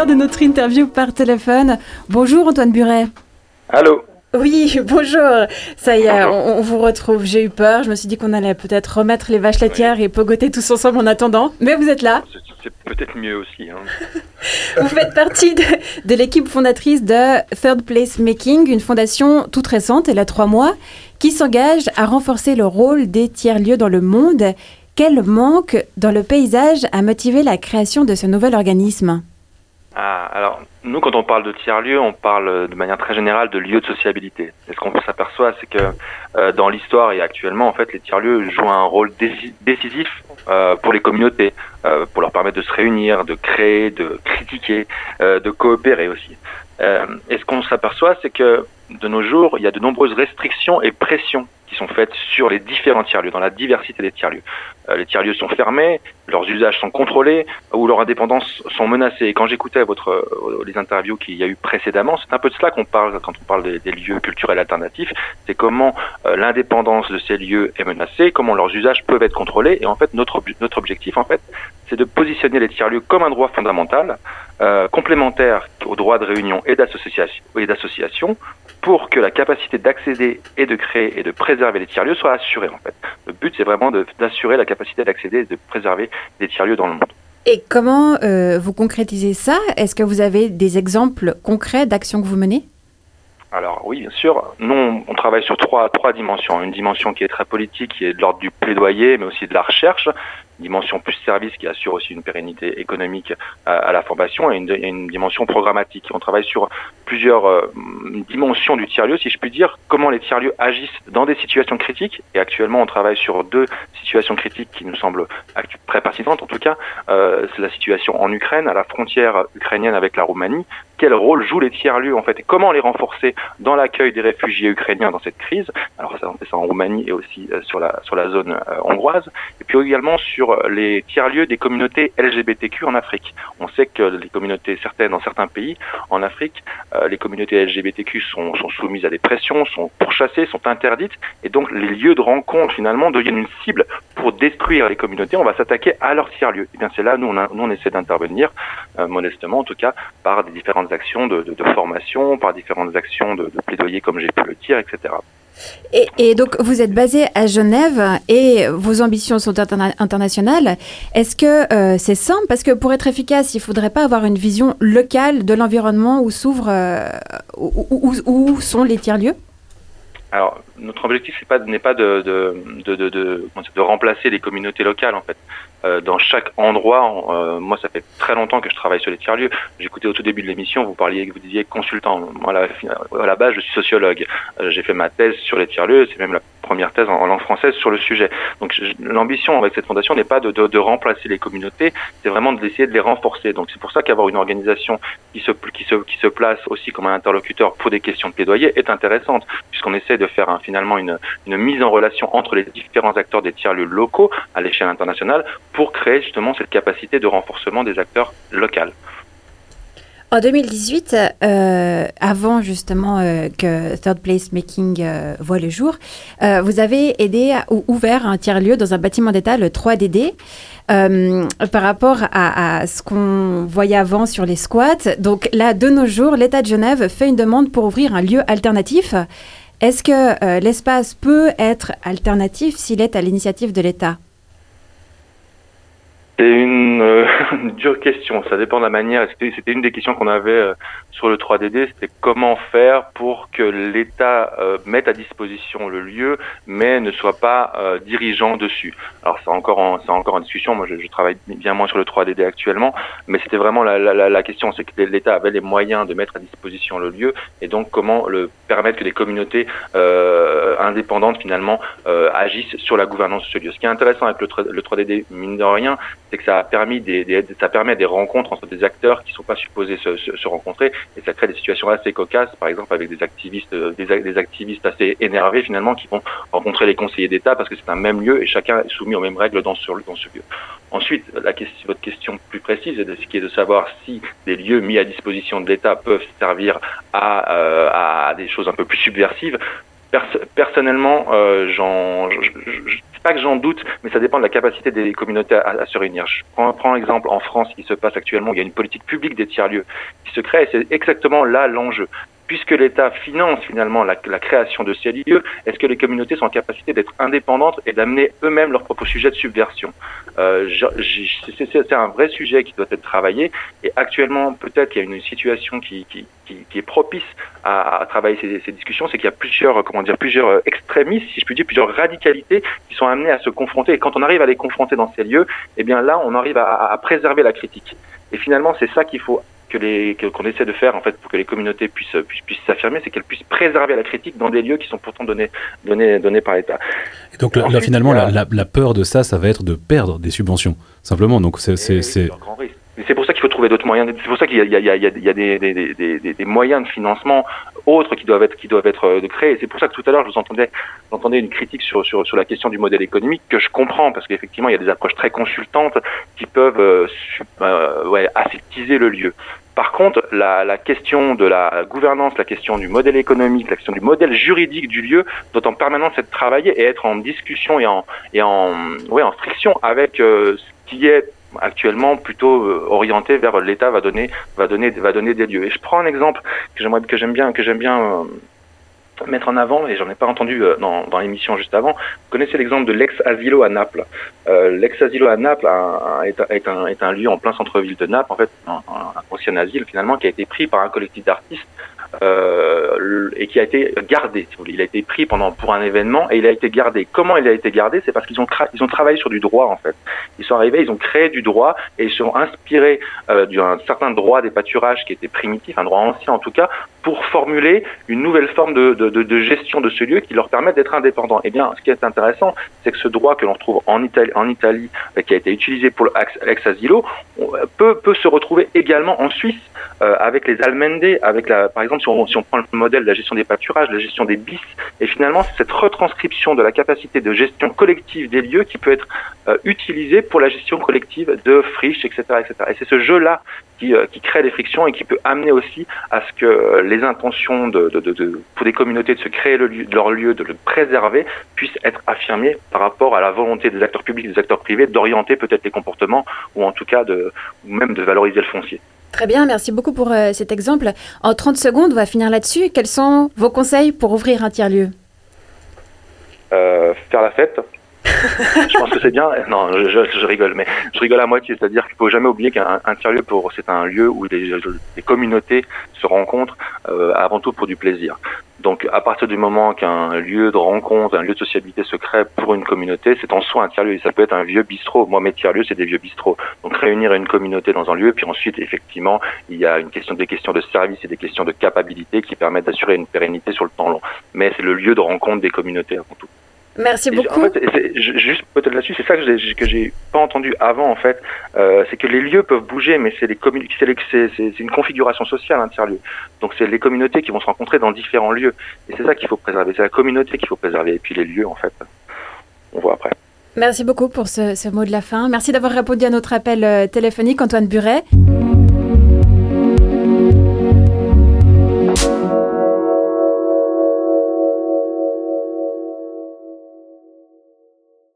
l'heure de notre interview par téléphone. Bonjour Antoine Buret. Allô oui, bonjour. Ça y est, on, vous retrouve. J'ai eu peur. Je me suis dit qu'on allait peut-être remettre les vaches laitières et pogoter tous ensemble en attendant. Mais vous êtes là. C'est peut-être mieux aussi. Hein. vous faites partie de, l'équipe fondatrice de Third Place Making, une fondation toute récente, elle a trois mois, qui s'engage à renforcer le rôle des tiers-lieux dans le monde. Quel manque dans le paysage a motivé la création de ce nouvel organisme? Ah, alors, nous, quand on parle de tiers-lieux, on parle de manière très générale de lieux de sociabilité. Et ce qu'on s'aperçoit, c'est que euh, dans l'histoire et actuellement, en fait, les tiers-lieux jouent un rôle décisif euh, pour les communautés, euh, pour leur permettre de se réunir, de créer, de critiquer, de coopérer aussi. et ce qu'on s'aperçoit, c'est que de nos jours, il y a de nombreuses restrictions et pressions qui sont faites sur les différents tiers-lieux, dans la diversité des tiers-lieux. Euh, les tiers-lieux sont fermés, leurs usages sont contrôlés ou leur indépendance sont menacées. Et quand j'écoutais votre euh, les interviews qu'il y a eu précédemment, c'est un peu de cela qu'on parle quand on parle des, lieux culturels alternatifs. C'est comment euh, l'indépendance de ces lieux est menacée, comment leurs usages peuvent être contrôlés. Et en fait, notre notre objectif, en fait, c'est de positionner les tiers-lieux comme un droit fondamental, complémentaire au droit de réunion et d'association, pour que la capacité d'accéder et de créer et de préserver les tiers-lieux soit assurée. En fait, le but, c'est vraiment d'assurer la capacité d'accéder et de préserver les tiers-lieux dans le monde. Et comment euh, vous concrétisez ça? Est-ce que vous avez des exemples concrets d'actions que vous menez? Alors oui, bien sûr. Nous, on travaille sur trois, trois dimensions. Une dimension qui est très politique, qui est de l'ordre du plaidoyer, mais aussi de la recherche dimension plus service qui assure aussi une pérennité économique à, la formation et une, dimension programmatique. On travaille sur plusieurs euh, dimensions du tiers-lieu, si je puis dire, comment les tiers-lieux agissent dans des situations critiques. Et actuellement, on travaille sur deux situations critiques qui nous semblent très pertinentes. En tout cas, euh, c'est la situation en Ukraine, à la frontière ukrainienne avec la Roumanie. Quel rôle jouent les tiers-lieux en fait et comment les renforcer dans l'accueil des réfugiés ukrainiens dans cette crise? Alors ça, on fait ça en Roumanie et aussi euh, sur la sur la zone hongroise. Et puis également sur les tiers-lieux des communautés LGBTQ en Afrique. On sait que les communautés, certaines dans certains pays en Afrique, euh, les communautés LGBTQ sont, soumises à des pressions, sont pourchassées, sont interdites, et donc les lieux de rencontre finalement deviennent une cible pour détruire les communautés. On va s'attaquer à leurs tiers-lieux. Et eh bien c'est là nous on, essaie d'intervenir euh, modestement en tout cas par des différentes actions de formation, par différentes actions de, de plaidoyer comme j'ai pu le dire, etc. Et, donc, vous êtes basé à Genève et vos ambitions sont internationales. Est-ce que euh, c'est simple? Parce que pour être efficace, il ne faudrait pas avoir une vision locale de l'environnement où s'ouvrent, euh, où, sont les tiers-lieux? Alors, notre objectif n'est pas, de, de, remplacer les communautés locales, en fait. Euh, dans chaque endroit. Euh, moi, ça fait très longtemps que je travaille sur les tiers-lieux. J'écoutais au tout début de l'émission, vous parliez, vous disiez consultant. Moi, à la, base, je suis sociologue. Euh, j'ai fait ma thèse sur les tiers-lieux. C'est même la première thèse en, langue française sur le sujet. Donc, l'ambition avec cette fondation n'est pas de, remplacer les communautés, c'est vraiment d'essayer de les renforcer. Donc, c'est pour ça qu'avoir une organisation qui se, place aussi comme un interlocuteur pour des questions de plaidoyer est intéressante, puisqu'on essaie de faire un, finalement une, une mise en relation entre les différents acteurs des tiers-lieux locaux à l'échelle internationale pour créer justement cette capacité de renforcement des acteurs locaux. En 2018, euh, avant justement euh, que Third Place Making euh, voit le jour, vous avez aidé ou ouvert un tiers-lieu dans un bâtiment d'État, le 3DD, par rapport à, à ce qu'on voyait avant sur les squats. Donc là, de nos jours, l'État de Genève fait une demande pour ouvrir un lieu alternatif. Est-ce que l'espace peut être alternatif s'il est à l'initiative de l'État? C'est une, euh, dure question. Ça dépend de la manière. C'était une des questions qu'on avait euh, sur le 3DD. C'était comment faire pour que l'État euh, mette à disposition le lieu, mais ne soit pas dirigeant dessus. Alors c'est encore, c'est encore en discussion. Moi, je, je, travaille bien moins sur le 3DD actuellement, mais c'était vraiment la, la, la question, c'est que l'État avait les moyens de mettre à disposition le lieu, et donc comment le permettre que les communautés indépendantes finalement agissent sur la gouvernance de ce lieu. Ce qui est intéressant avec le, le 3DD, mine de rien, c'est que ça a permis des, ça permet des rencontres entre des acteurs qui sont pas supposés se, se, rencontrer et ça crée des situations assez cocasses, par exemple avec des activistes, euh, des, des activistes assez énervés finalement qui vont rencontrer les conseillers d'État parce que c'est un même lieu et chacun est soumis aux mêmes règles dans ce, dans ce lieu. Ensuite, la question, votre question plus précise de, qui est de savoir si des lieux mis à disposition de l'État peuvent servir à, euh, à des choses un peu plus subversives personnellement, euh, pas que j'en doute, mais ça dépend de la capacité des communautés à, se réunir. Je prends, prends l'exemple en France qui se passe actuellement, il y a une politique publique des tiers-lieux qui se crée, et c'est exactement là l'enjeu puisque l'État finance finalement la, création de ces lieux, est-ce que les communautés sont en capacité d'être indépendantes et d'amener eux-mêmes leurs propres sujets de subversion euh, C'est un vrai sujet qui doit être travaillé et actuellement peut-être qu'il y a une situation qui, est propice à, travailler ces, discussions, c'est qu'il y a plusieurs, comment dire, plusieurs extrémistes, si je puis dire, plusieurs radicalités qui sont amenées à se confronter. Et quand on arrive à les confronter dans ces lieux, eh bien là, on arrive à préserver la critique. Et finalement, c'est ça qu'il faut que les qu'on essaie de faire en fait pour que les communautés puissent puissent s'affirmer, c'est qu'elles puissent préserver la critique dans des lieux qui sont pourtant donnés donnés donnés par l'État. Donc là, finalement, la, la, peur de ça, ça va être de perdre des subventions simplement. Donc c'est c'est c'est pour ça qu'il faut trouver d'autres moyens. C'est pour ça qu'il y a, des, moyens de financement autres qui doivent être, euh, créés. C'est pour ça que tout à l'heure, je vous entendais, une critique sur, la question du modèle économique que je comprends parce qu'effectivement, il y a des approches très consultantes qui peuvent euh, euh le lieu. Par contre, la, question de la gouvernance, la question du modèle économique, la question du modèle juridique du lieu doit en permanence être travaillée et être en discussion et en, et friction avec euh, ce qui est actuellement plutôt euh, orienté vers l'État va donner va donner va donner des lieux. Et je prends un exemple que j'aimerais que j'aime bien que j'aime bien euh, mettre en avant, et j'en ai pas entendu euh, dans, l'émission juste avant. Vous connaissez l'exemple de l'ex-asilo à Naples. L'ex-asilo à Naples est, un, est, un, lieu en plein centre-ville de Naples, en fait, un, ancien asile finalement, qui a été pris par un collectif d'artistes euh, et qui a été gardé. Si vous voulez. Il a été pris pendant pour un événement et il a été gardé. Comment il a été gardé? C'est parce qu'ils ont ils ont travaillé sur du droit en fait. Ils sont arrivés, ils ont créé du droit et ils se sont inspirés euh, d'un certain droit des pâturages qui était primitif, un droit ancien en tout cas, pour formuler une nouvelle forme de, de, gestion de ce lieu qui leur permet d'être indépendants. Eh bien, ce qui est intéressant, c'est que ce droit que l'on retrouve en Italie, en Italie, euh, qui a été utilisé pour l'ex-asilo, peut, peut se retrouver également en Suisse euh, avec les Almende, avec la, par exemple, si on, si on prend le modèle de la gestion des pâturages, la gestion des bis, et finalement, c'est cette retranscription de la capacité de gestion collective des lieux qui peut être euh, utilisée pour la gestion collective de friches, etc.. Et c'est ce jeu-là qui, euh, qui crée des frictions et qui peut amener aussi à ce que les intentions de, pour des communautés de se créer leur lieu, de le préserver, puissent être affirmées par rapport à la volonté des acteurs publics, des acteurs privés d'orienter peut-être les comportements ou en tout cas de, même de valoriser le foncier. Très bien, merci beaucoup pour euh, cet exemple. En 30 secondes, on va finir là-dessus. Quels sont vos conseils pour ouvrir un tiers-lieu? Euh, Faire la fête. Je pense que c'est bien. Non, je, rigole, mais je rigole à moitié. C'est-à-dire qu'il ne faut jamais oublier qu'un tiers-lieu, c'est un lieu où les, communautés se rencontrent euh, avant tout pour du plaisir. Donc, à partir du moment qu'un lieu de rencontre, un lieu de sociabilité se crée pour une communauté, c'est en soi un tiers-lieu. Ça peut être un vieux bistrot. Moi, mes tiers-lieux, c'est des vieux bistrots. Donc, réunir une communauté dans un lieu, puis ensuite, effectivement, il y a une question, des questions de service et des questions de capacité qui permettent d'assurer une pérennité sur le temps long. Mais c'est le lieu de rencontre des communautés avant tout. Merci beaucoup. En fait, juste peut-être là-dessus, c'est ça que j'ai que j'ai pas entendu avant en fait, euh, c'est que les lieux peuvent bouger, mais c'est les c'est une configuration sociale un tiers-lieu. Donc c'est les communautés qui vont se rencontrer dans différents lieux, et c'est ça qu'il faut préserver. C'est la communauté qu'il faut préserver, et puis les lieux en fait, on voit après. Merci beaucoup pour ce, ce mot de la fin. Merci d'avoir répondu à notre appel euh, téléphonique, Antoine Buret.